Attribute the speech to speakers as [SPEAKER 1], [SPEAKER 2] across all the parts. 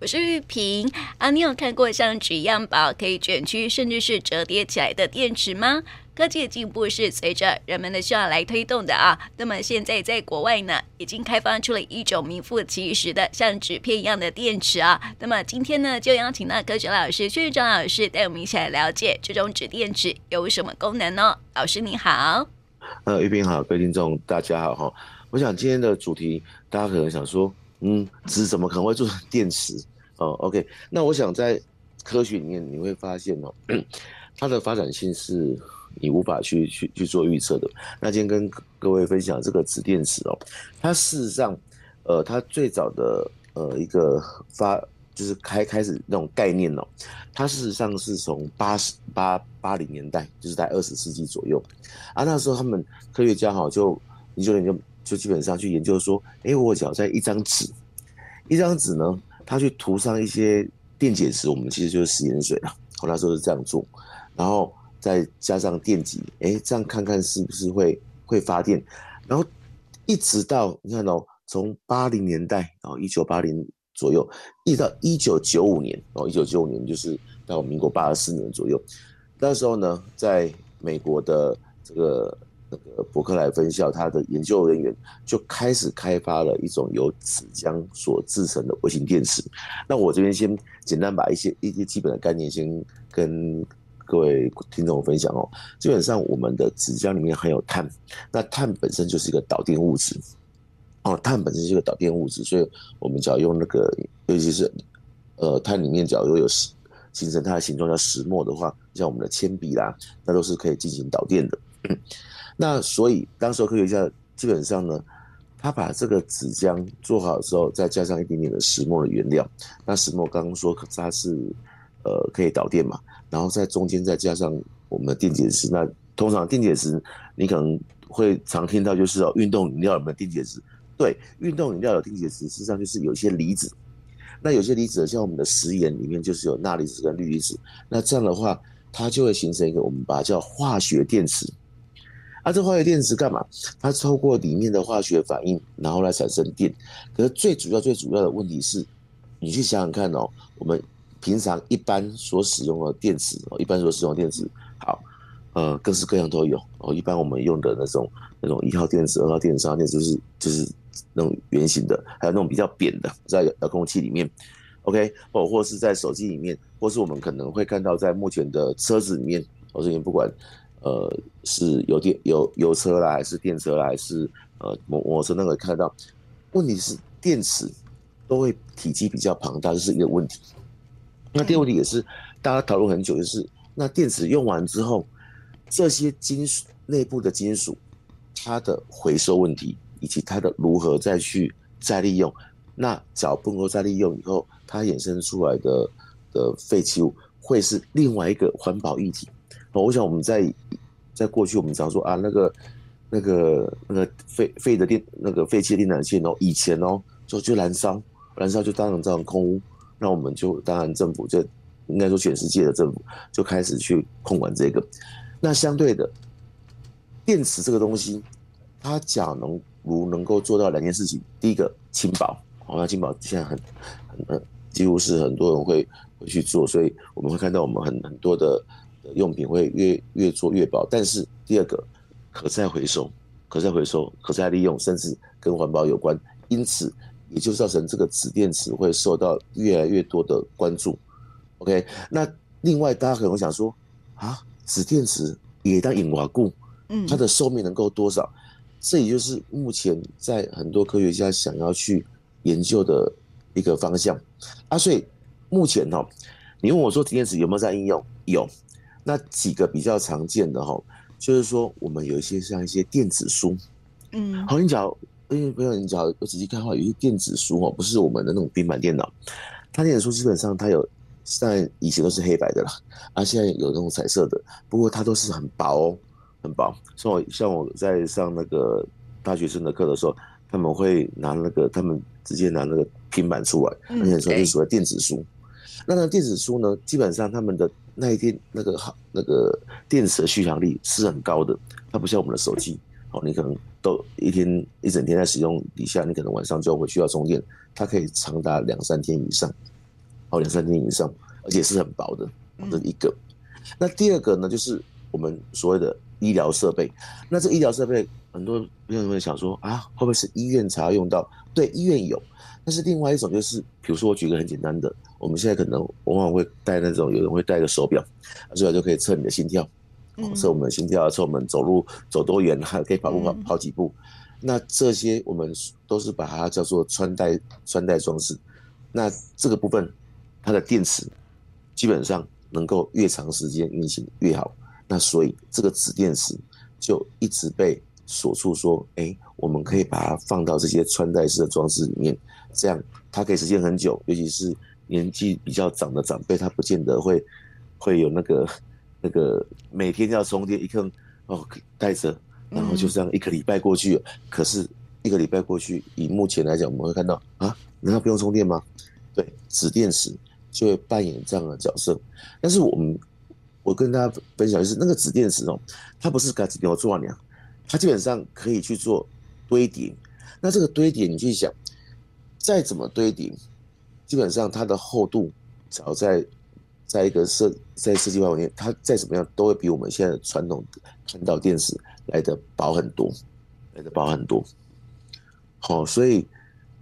[SPEAKER 1] 我是玉萍啊。你有看过像纸一样薄，可以卷曲甚至是折叠起来的电池吗？科技的进步是随着人们的需要来推动的啊。那么现在在国外呢，已经开发出了一种名副其实的像纸片一样的电池啊。那么今天呢，就邀请到科学老师薛玉忠老师带我们一起来了解这种纸电池有什么功能呢？老师你好，
[SPEAKER 2] 呃，玉萍好，各位听众大家好哈。我想今天的主题，大家可能想说，嗯，纸怎么可能会做成电池？哦，OK，那我想在科学里面你会发现哦，它的发展性是。你无法去去去做预测的。那今天跟各位分享这个纸电池哦，它事实上，呃，它最早的呃一个发就是开开始那种概念哦，它事实上是从八十八八零年代，就是在二十世纪左右啊。那时候他们科学家哈就研究研究，就基本上去研究说，哎，我只要在一张纸，一张纸呢，它去涂上一些电解质，我们其实就是食盐水了。我那时候是这样做，然后。再加上电极，哎、这样看看是不是会会发电，然后一直到你看哦，从八零年代，然后一九八零左右，一直到一九九五年，哦，一九九五年就是到民国八十四年左右，那时候呢，在美国的这个那个伯克莱分校，他的研究人员就开始开发了一种由纸浆所制成的微型电池。那我这边先简单把一些一些基本的概念先跟。各位听众分享哦，基本上我们的纸浆里面含有碳，那碳本身就是一个导电物质，哦，碳本身是一个导电物质，所以我们只要用那个，尤其是呃碳里面假如有形成它的形状叫石墨的话，像我们的铅笔啦，那都是可以进行导电的。那所以当时科学家基本上呢，他把这个纸浆做好之后，再加上一点点的石墨的原料，那石墨刚刚说它是。呃，可以导电嘛，然后在中间再加上我们的电解质。那通常电解质你可能会常听到，就是哦，运动饮料有没有电解质？对，运动饮料有电解质，实际上就是有些离子。那有些离子，像我们的食盐里面就是有钠离子跟氯离子。那这样的话，它就会形成一个我们把它叫化学电池。啊，这化学电池干嘛？它透过里面的化学反应，然后来产生电。可是最主要、最主要的问题是，你去想想看哦，我们。平常一般所使用的电池哦，一般所使用的电池，好，呃，各式各样都有哦。一般我们用的那种那种一号电池、二号电池、三号电池，就是就是那种圆形的，还有那种比较扁的，在遥控器里面，OK，或或是在手机里面，或是我们可能会看到在目前的车子里面，我这边不管呃是油电油油车啦，还是电车啦，还是呃摩摩托车那个看得到，问题是电池都会体积比较庞大，这是一个问题。那第二个问题也是大家讨论很久，就是那电池用完之后，这些金属内部的金属，它的回收问题，以及它的如何再去再利用，那只要不能够再利用以后，它衍生出来的的废弃物，会是另外一个环保议题。我想我们在在过去我们常说啊，那个那个那个废废的电那个废弃的电缆线哦，以前哦就就燃烧，燃烧就当然造成空污。那我们就当然政府就应该说全世界的政府就开始去控管这个。那相对的，电池这个东西，它假能如能够做到两件事情：第一个轻薄，好，那轻薄现在很很很几乎是很多人会会去做，所以我们会看到我们很很多的用品会越越做越薄。但是第二个可再回收、可再回收、可再利用，甚至跟环保有关，因此。也就造成这个纸电池会受到越来越多的关注。OK，那另外大家可能会想说啊，纸电池也当引瓦固，嗯，它的寿命能够多少？这也就是目前在很多科学家想要去研究的一个方向啊。所以目前哈，你问我说纸电池有没有在应用？有。那几个比较常见的哈，就是说我们有一些像一些电子书，嗯，好，你讲。因为不要你只要我仔细看的话，有些电子书哦，不是我们的那种平板电脑，它电子书基本上它有，像以前都是黑白的啦，啊，现在有那种彩色的，不过它都是很薄哦，很薄。像我像我在上那个大学生的课的时候，他们会拿那个，他们直接拿那个平板出来，而且说就是所谓电子书。那那电子书呢，基本上他们的那一天那个好那个电池的续航力是很高的，它不像我们的手机。哦，你可能都一天一整天在使用底下，你可能晚上就会需要充电，它可以长达两三天以上。哦，两三天以上，而且是很薄的，这是一个。那第二个呢，就是我们所谓的医疗设备。那这医疗设备，很多朋友会想说啊，会不会是医院才要用到？对，医院有。但是另外一种就是，比如说我举个很简单的，我们现在可能往往会戴那种，有人会戴个手表，手表就可以测你的心跳，测我们的心跳，测我们走路走多远，还可以跑步跑跑几步。那这些我们都是把它叫做穿戴穿戴装置。那这个部分，它的电池基本上能够越长时间运行越好。那所以这个纸电池就一直被锁住，说，哎，我们可以把它放到这些穿戴式的装置里面，这样它可以时间很久。尤其是年纪比较长的长辈，他不见得会 会有那个 那个每天要充电一颗哦带着，然后就这样一个礼拜过去了。可是一个礼拜过去，以目前来讲，我们会看到啊，难道不用充电吗？对，纸电池就会扮演这样的角色。但是我们，我跟大家分享就是，那个纸电池哦，它不是改纸给我做完呀，它基本上可以去做堆叠。那这个堆叠，你去想，再怎么堆叠，基本上它的厚度，只要在在一个设在设计范围内，它再怎么样都会比我们现在的传统看到电池来的薄很多，来的薄很多。好，所以。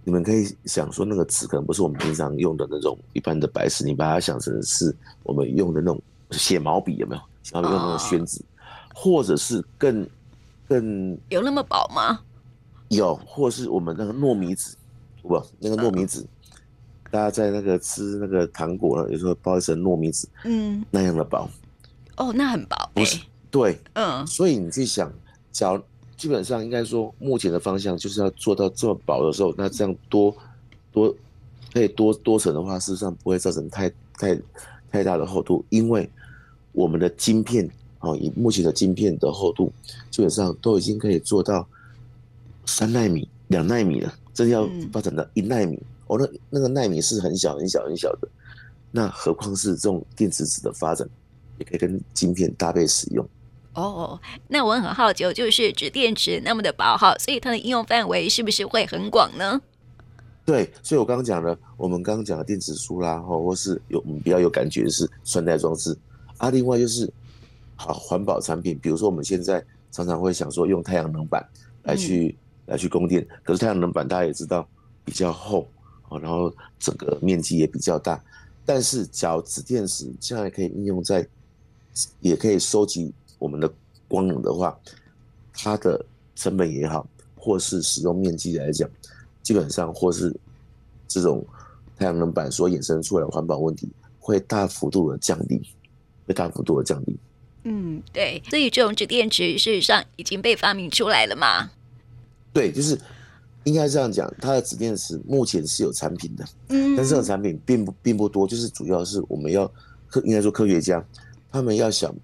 [SPEAKER 2] 你们可以想说，那个纸可能不是我们平常用的那种一般的白纸，你把它想成是我们用的那种写毛笔，有没有？然后用那种宣纸，或者是更更
[SPEAKER 1] 有那么薄吗？
[SPEAKER 2] 有，或是我们那个糯米纸，不，那个糯米纸，大家在那个吃那个糖果呢，有时候包一层糯米纸，嗯，那样的薄。
[SPEAKER 1] 哦，那很薄，不是？
[SPEAKER 2] 对，嗯，所以你去想，假如。基本上应该说，目前的方向就是要做到这么薄的时候，那这样多多可以多多层的话，事实上不会造成太太太大的厚度，因为我们的晶片啊，以目前的晶片的厚度，基本上都已经可以做到三纳米、两纳米了，真要发展到一纳米哦，那那个纳米是很小很小很小的，那何况是这种电子纸的发展，也可以跟晶片搭配使用。
[SPEAKER 1] 哦，那我很好奇，就是纸电池那么的薄哈，所以它的应用范围是不是会很广呢？
[SPEAKER 2] 对，所以我刚刚讲了，我们刚刚讲的电子书啦，或或是有我们比较有感觉的是穿戴装置啊，另外就是好环保产品，比如说我们现在常常会想说用太阳能板来去、嗯、来去供电，可是太阳能板大家也知道比较厚啊，然后整个面积也比较大，但是假如纸电池将来可以应用在，也可以收集。我们的光能的话，它的成本也好，或是使用面积来讲，基本上或是这种太阳能板所衍生出来的环保问题，会大幅度的降低，会大幅度的降低。
[SPEAKER 1] 嗯，对，所以这种纸电池事实上已经被发明出来了嘛？
[SPEAKER 2] 对，就是应该这样讲，它的纸电池目前是有产品的，嗯，但是这种产品并不并不多，就是主要是我们要科，应该说科学家他们要想。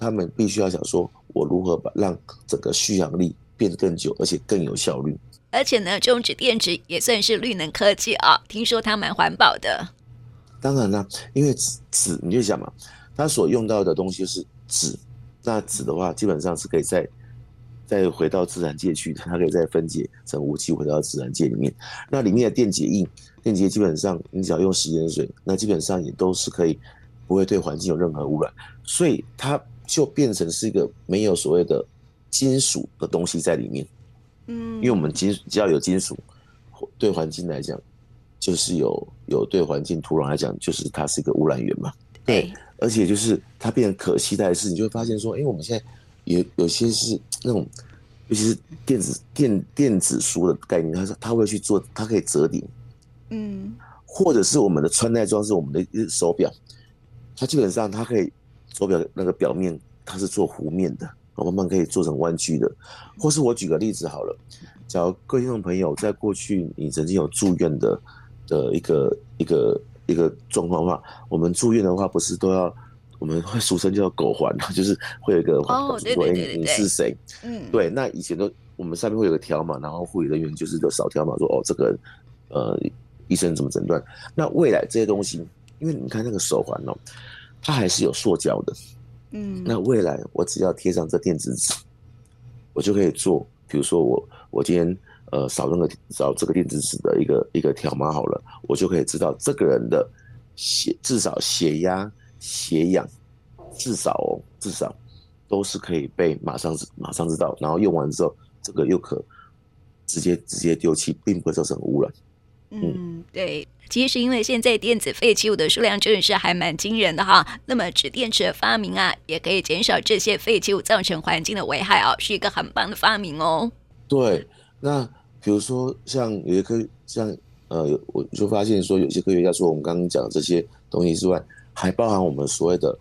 [SPEAKER 2] 他们必须要想说，我如何把让整个续航力变得更久，而且更有效率。
[SPEAKER 1] 而且呢，这种纸电池也算是绿能科技啊，听说它蛮环保的。
[SPEAKER 2] 当然啦，因为纸纸，你就想嘛，它所用到的东西是纸，那纸的话，基本上是可以再再回到自然界去的，它可以再分解成无机回到自然界里面。那里面的电解液，电解基本上你只要用食盐水，那基本上也都是可以，不会对环境有任何污染，所以它。就变成是一个没有所谓的金属的东西在里面，嗯，因为我们金只要有金属，对环境来讲，就是有有对环境土壤来讲，就是它是一个污染源嘛。对，而且就是它变得可期待的是，你就会发现说，因为我们现在有有些是那种，尤其是电子电电子书的概念，它是它会去做，它可以折叠，嗯，或者是我们的穿戴装是，我们的手表，它基本上它可以。手表那个表面它是做弧面的，慢慢可以做成弯曲的。或是我举个例子好了，假如各位听众朋友在过去你曾经有住院的的一个一个一个状况的话，我们住院的话不是都要我们会俗称叫狗环，就是会有一个环保说哎你是谁？嗯，对，那以前都我们上面会有个条码，然后护理人员就是有扫条码说哦这个呃医生怎么诊断？那未来这些东西，因为你看那个手环哦。它还是有塑胶的，嗯，那未来我只要贴上这电子纸，我就可以做，比如说我我今天呃扫那个扫这个电子纸的一个一个条码好了，我就可以知道这个人的血至少血压、血氧，至少哦，至少都是可以被马上马上知道，然后用完之后，这个又可直接直接丢弃，并不会造成污染。
[SPEAKER 1] 嗯，对，其实因为现在电子废弃物的数量真的是还蛮惊人的哈。那么纸电池的发明啊，也可以减少这些废弃物造成环境的危害哦，是一个很棒的发明哦。
[SPEAKER 2] 对，那比如说像有些科像呃，我就发现说有些科学家说我们刚刚讲的这些东西之外，还包含我们所谓的，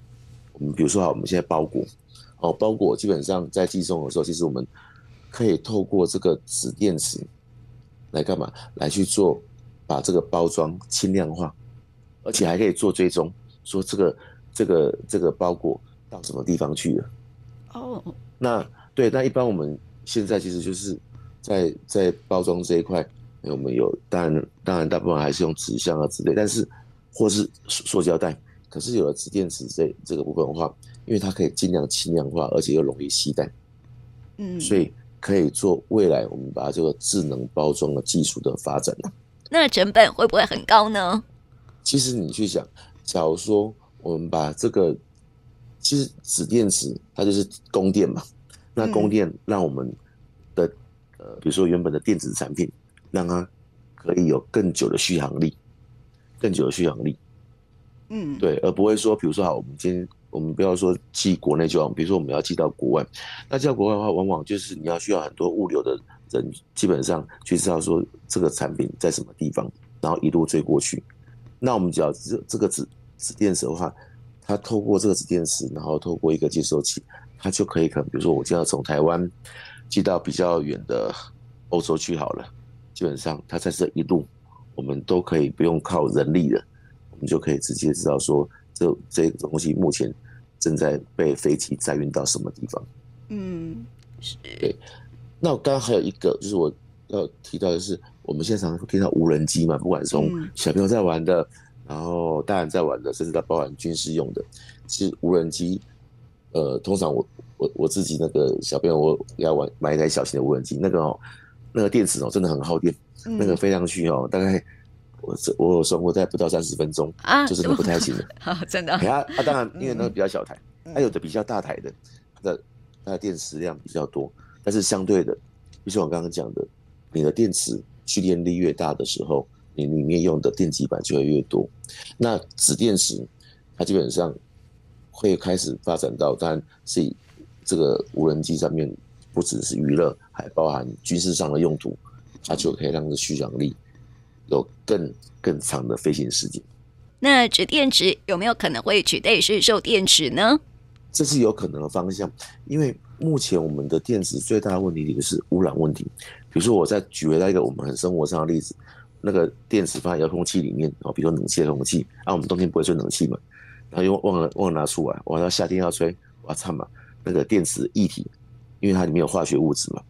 [SPEAKER 2] 我们比如说哈，我们现在包裹哦，包裹基本上在寄送的时候，其实我们可以透过这个纸电池来干嘛？来去做。把这个包装轻量化，而且还可以做追踪，说这个这个这个包裹到什么地方去了。哦，那对，那一般我们现在其实就是在在包装这一块，我们有当然当然大部分还是用纸箱啊之类，但是或是塑胶袋，可是有了纸电池这这个部分的话，因为它可以尽量轻量化，而且又容易携带，嗯，所以可以做未来我们把这个智能包装的技术的发展。
[SPEAKER 1] 那成本会不会很高呢？
[SPEAKER 2] 其实你去想，假如说我们把这个，其实纸电池它就是供电嘛，那供电让我们的、嗯、呃，比如说原本的电子产品，让它可以有更久的续航力，更久的续航力。嗯，对，而不会说，比如说好，我们今天我们不要说寄国内就好，比如说我们要寄到国外，那寄到国外的话，往往就是你要需要很多物流的。人基本上去知道说这个产品在什么地方，然后一路追过去。那我们只要这这个纸纸电池的话，它透过这个纸电池，然后透过一个接收器，它就可以可能比如说我就要从台湾寄到比较远的欧洲去好了。基本上它在这一路，我们都可以不用靠人力的，我们就可以直接知道说这这个东西目前正在被飞机载运到什么地方。嗯，是。对。那我刚刚还有一个，就是我要提到的是，我们现在常常听到无人机嘛，不管是从小朋友在玩的，然后大人在玩的，甚至到包含军事用的，其实无人机，呃，通常我我我自己那个小朋友我要玩买一台小型的无人机，那个哦，那个电池哦真的很耗电，那个飞上去哦，大概我这我有算过，大概不到三十分钟啊，就是不太行的，
[SPEAKER 1] 真的。
[SPEAKER 2] 啊啊，当然因为那个比较小台，它有的比较大台的，它的它的电池量比较多。但是相对的，就像我刚刚讲的，你的电池蓄电力越大的时候，你里面用的电极板就会越多。那纸电池它基本上会开始发展到，当然是以这个无人机上面不只是娱乐，还包含军事上的用途，它就可以让这续航力有更更长的飞行时间。
[SPEAKER 1] 那纸电池有没有可能会取代市售电池呢？
[SPEAKER 2] 这是有可能的方向，因为。目前我们的电池最大的问题就是污染问题。比如说，我再举回来一个我们很生活上的例子，那个电池放在遥控器里面，比如说冷气遥控器，啊，我们冬天不会吹冷气嘛，然后又忘了忘了拿出来，我到夏天要吹，我操嘛，那个电池液体，因为它里面有化学物质嘛，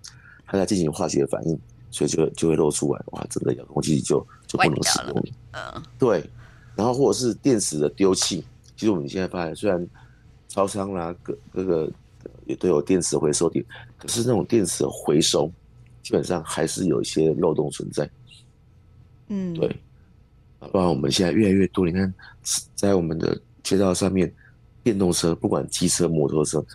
[SPEAKER 2] 它在进行化学反应，所以就就会漏出来，哇，整个遥控器就就不能使用了。嗯，对。然后或者是电池的丢弃，其实我们现在发现，虽然超商啦，各各个。也都有电池回收点，可是那种电池的回收基本上还是有一些漏洞存在。嗯，对。啊，包括我们现在越来越多，你看，在我们的街道上面，电动车不管机车、摩托车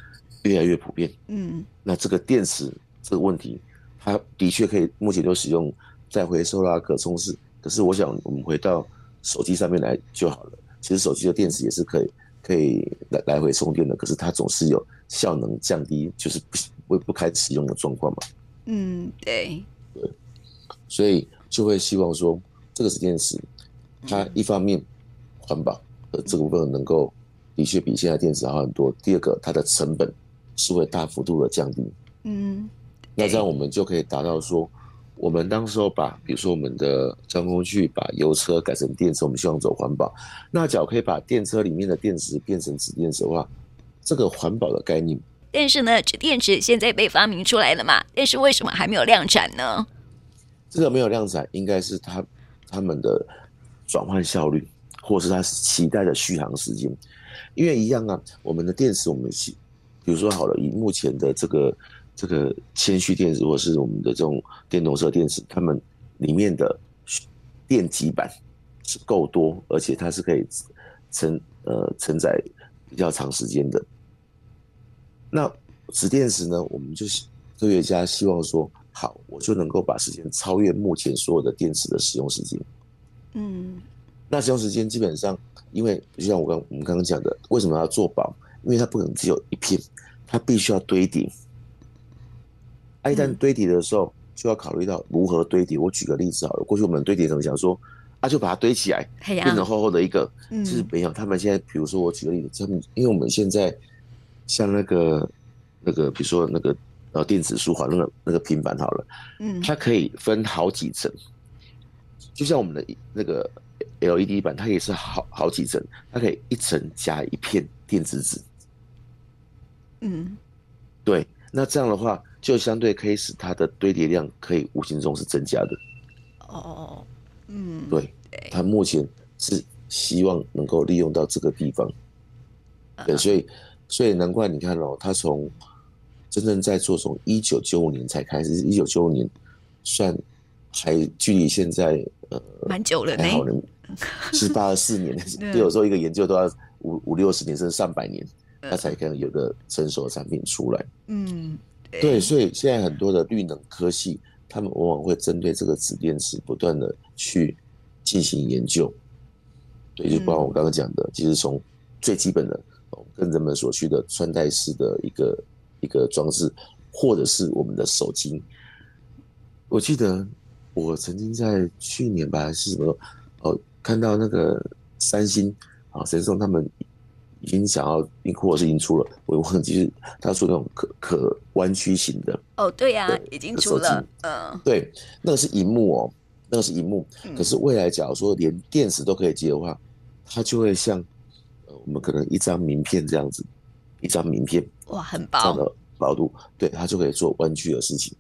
[SPEAKER 2] 越来越普遍。嗯，那这个电池这个问题，它的确可以目前就使用再回收啦、可充式。可是我想，我们回到手机上面来就好了。其实手机的电池也是可以可以来来回充电的，可是它总是有。效能降低，就是不会不开使用的状况嘛？
[SPEAKER 1] 嗯，对
[SPEAKER 2] 对，所以就会希望说，这个是电池，它一方面环保，呃，这个部分能够的确比现在电池好很多。第二个，它的成本是会大幅度的降低。嗯，那这样我们就可以达到说，我们当时候把，比如说我们的交通工具把油车改成电车，我们希望走环保。那假如可以把电车里面的电池变成纸电池的话。这个环保的概念，
[SPEAKER 1] 但是呢，纸电池现在被发明出来了嘛？但是为什么还没有量产呢？
[SPEAKER 2] 这个没有量产，应该是它他们的转换效率，或是它期待的续航时间。因为一样啊，我们的电池，我们是比如说好了，以目前的这个这个铅蓄电池，或是我们的这种电动车电池，它们里面的电极板是够多，而且它是可以承呃承载比较长时间的。那酯电池呢？我们就是科学家希望说，好，我就能够把时间超越目前所有的电池的使用时间。嗯，那使用时间基本上，因为就像我刚我们刚刚讲的，为什么要做薄？因为它不可能只有一片，它必须要堆叠。啊，一旦堆叠的时候，就要考虑到如何堆叠。我举个例子好了，过去我们堆叠怎么讲说，啊，就把它堆起来，变成厚厚的一个，就是没有。他们现在，比如说我举个例子，他们因为我们现在。像那个那个，比如说那个呃电子书哈，那个那个平板好了，嗯，它可以分好几层，就像我们的那个 LED 板，它也是好好几层，它可以一层加一片电子纸，嗯，对，那这样的话就相对可以使它的堆叠量可以无形中是增加的。哦，嗯，对，他目前是希望能够利用到这个地方，对，所以。所以难怪你看哦，他从真正在做，从一九九五年才开始，一九九五年算还距离现在呃
[SPEAKER 1] 蛮久了呢，
[SPEAKER 2] 是八十四年，就有时候一个研究都要五五六十年甚至上百年，他才可能有个成熟的产品出来。嗯，对，所以现在很多的绿能科系，他们往往会针对这个紫电池不断的去进行研究。对，就包括我刚刚讲的，其实从最基本的。跟人们所需的穿戴式的一个一个装置，或者是我们的手机。我记得我曾经在去年吧，还是什么哦，看到那个三星啊，神送他们已经想要，或者是已经出了，我忘记是他说那种可可弯曲型的。
[SPEAKER 1] 哦，对呀、啊，已经出了。嗯，
[SPEAKER 2] 对，那个是荧幕哦，那个是荧幕。可是未来假如说连电池都可以接的话，它就会像呃。我们可能一张名片这样子，一张名片
[SPEAKER 1] 哇，很薄，
[SPEAKER 2] 这样的薄度，对，它就可以做弯曲的事情，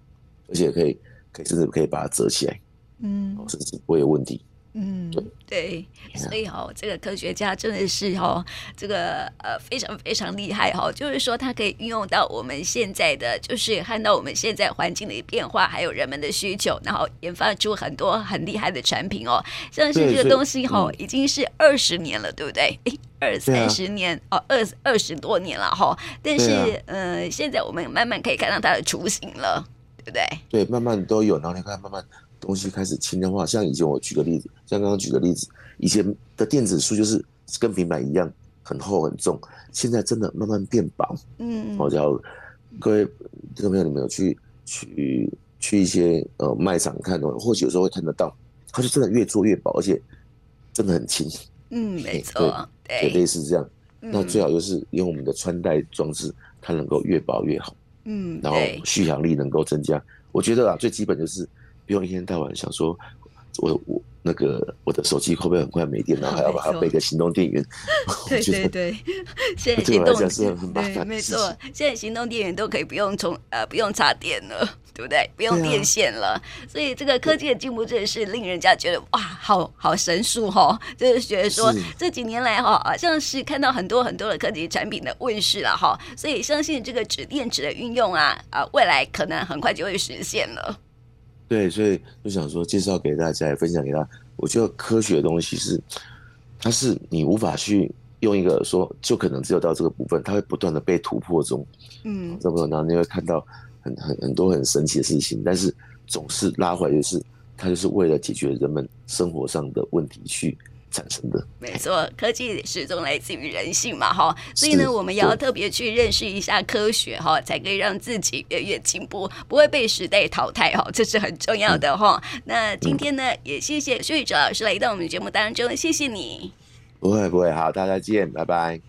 [SPEAKER 2] 而且可以，可以甚至可以把它折起来，嗯，甚至不会有问题。
[SPEAKER 1] 嗯，对对，所以哦，这个科学家真的是哦，这个呃非常非常厉害哈、哦，就是说它可以运用到我们现在的，就是看到我们现在环境的变化，还有人们的需求，然后研发出很多很厉害的产品哦。像是这个东西哈、哦，已经是二十年了，对不对？诶，二三十年哦，二二十多年了哈、哦。但是呃，现在我们慢慢可以看到它的雏形了，对不对？
[SPEAKER 2] 对，慢慢都有，然后你看慢慢。东西开始轻量化，像以前我举个例子，像刚刚举个例子，以前的电子书就是跟平板一样很厚很重，现在真的慢慢变薄。嗯，好，叫各位这个朋友，你们有去去去一些呃卖场看的，或许有时候会看得到，它就真的越做越薄，而且真的很轻。
[SPEAKER 1] 嗯，没错，
[SPEAKER 2] 对，对，类似这样。那最好就是用我们的穿戴装置，它能够越薄越好。嗯，然后续航力能够增加。我觉得啊，最基本就是。不用一天到晚想说，我我那个我的手机会不会很快没电，然后还要把它备个行动电源。
[SPEAKER 1] 对对对，现在行动对没错，现在行动电源都可以不用充呃不用插电了，对不对？不用电线了，啊、所以这个科技的进步真的是令人家觉得哇，好好神速哈！就是觉得说这几年来哈，好像是看到很多很多的科技产品的问世了哈，所以相信这个纸电池的运用啊啊，未来可能很快就会实现了。
[SPEAKER 2] 对，所以就想说介绍给大家，也分享给他。我觉得科学的东西是，它是你无法去用一个说，就可能只有到这个部分，它会不断的被突破中。嗯，这么然后你会看到很很很多很神奇的事情，但是总是拉回来，就是它就是为了解决人们生活上的问题去。产生的
[SPEAKER 1] 没错，科技始终来自于人性嘛，哈，所以呢，我们也要特别去认识一下科学，哈，才可以让自己越越进步，不会被时代淘汰，哈，这是很重要的，哈、嗯。那今天呢，也谢谢薛宇哲老师来到我们节目当中，谢谢你。
[SPEAKER 2] 不会不会，好，大家再见，拜拜。